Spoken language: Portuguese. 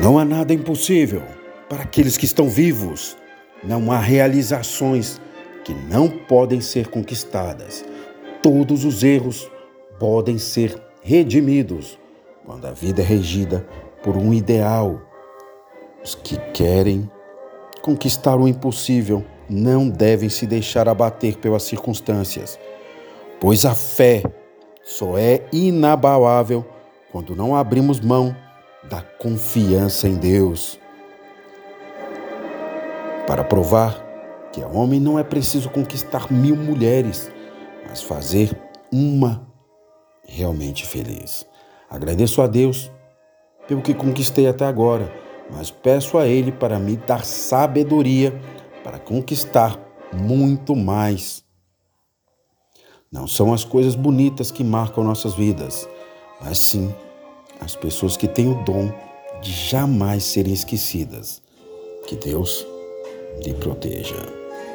Não há nada impossível para aqueles que estão vivos. Não há realizações que não podem ser conquistadas. Todos os erros podem ser redimidos quando a vida é regida por um ideal. Os que querem conquistar o impossível não devem se deixar abater pelas circunstâncias, pois a fé só é inabalável quando não abrimos mão da confiança em Deus. Para provar que ao homem não é preciso conquistar mil mulheres, mas fazer uma realmente feliz. Agradeço a Deus pelo que conquistei até agora, mas peço a Ele para me dar sabedoria para conquistar muito mais. Não são as coisas bonitas que marcam nossas vidas, mas sim as pessoas que têm o dom de jamais serem esquecidas. Que Deus lhe proteja.